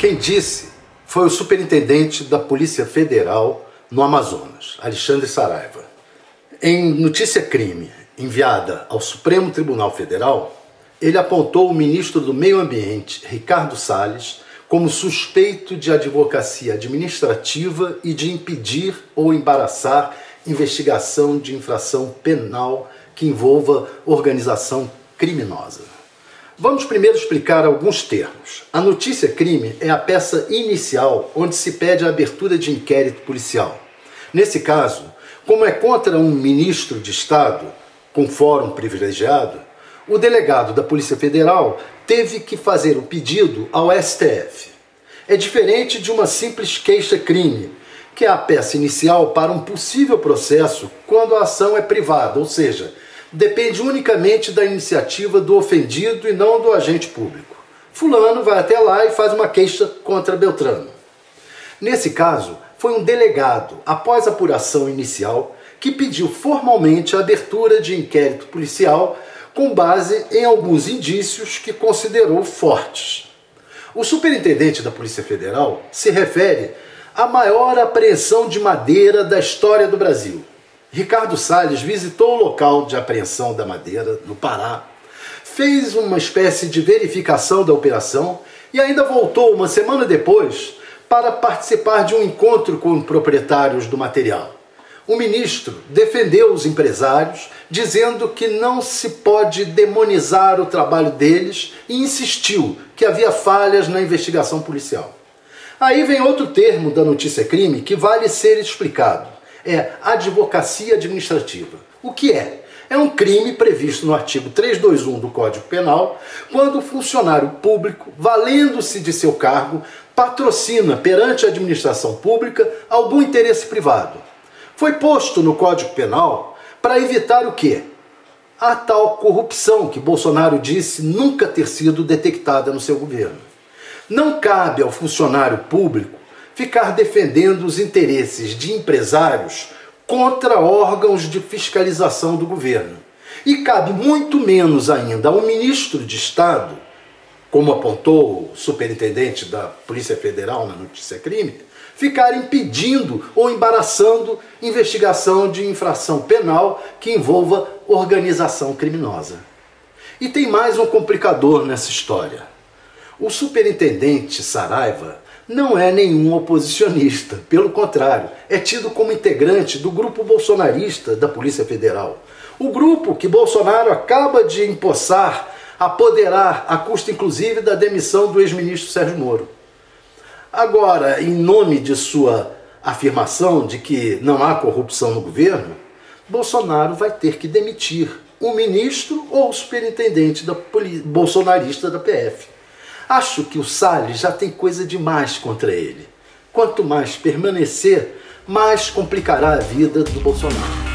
Quem disse foi o superintendente da Polícia Federal no Amazonas, Alexandre Saraiva. Em notícia crime enviada ao Supremo Tribunal Federal, ele apontou o ministro do Meio Ambiente, Ricardo Salles, como suspeito de advocacia administrativa e de impedir ou embaraçar investigação de infração penal que envolva organização criminosa. Vamos primeiro explicar alguns termos. A notícia crime é a peça inicial onde se pede a abertura de inquérito policial. Nesse caso, como é contra um ministro de Estado com fórum privilegiado, o delegado da Polícia Federal teve que fazer o pedido ao STF. É diferente de uma simples queixa-crime, que é a peça inicial para um possível processo quando a ação é privada, ou seja, depende unicamente da iniciativa do ofendido e não do agente público. Fulano vai até lá e faz uma queixa contra Beltrano. Nesse caso, foi um delegado, após apuração inicial, que pediu formalmente a abertura de inquérito policial com base em alguns indícios que considerou fortes. O superintendente da Polícia Federal se refere à maior apreensão de madeira da história do Brasil. Ricardo Salles visitou o local de apreensão da madeira no Pará, fez uma espécie de verificação da operação e ainda voltou uma semana depois para participar de um encontro com proprietários do material. O ministro defendeu os empresários, dizendo que não se pode demonizar o trabalho deles e insistiu que havia falhas na investigação policial. Aí vem outro termo da notícia crime que vale ser explicado é advocacia administrativa. O que é? É um crime previsto no artigo 321 do Código Penal, quando o funcionário público, valendo-se de seu cargo, patrocina perante a administração pública algum interesse privado. Foi posto no Código Penal para evitar o quê? A tal corrupção que Bolsonaro disse nunca ter sido detectada no seu governo. Não cabe ao funcionário público ficar defendendo os interesses de empresários contra órgãos de fiscalização do governo. E cabe muito menos ainda ao ministro de Estado, como apontou o superintendente da Polícia Federal na notícia crime, ficar impedindo ou embaraçando investigação de infração penal que envolva organização criminosa. E tem mais um complicador nessa história. O superintendente Saraiva não é nenhum oposicionista. Pelo contrário, é tido como integrante do grupo bolsonarista da Polícia Federal. O grupo que Bolsonaro acaba de empossar, apoderar, a custa inclusive da demissão do ex-ministro Sérgio Moro. Agora, em nome de sua afirmação de que não há corrupção no governo, Bolsonaro vai ter que demitir o ministro ou o superintendente da bolsonarista da PF. Acho que o Salles já tem coisa demais contra ele. Quanto mais permanecer, mais complicará a vida do Bolsonaro.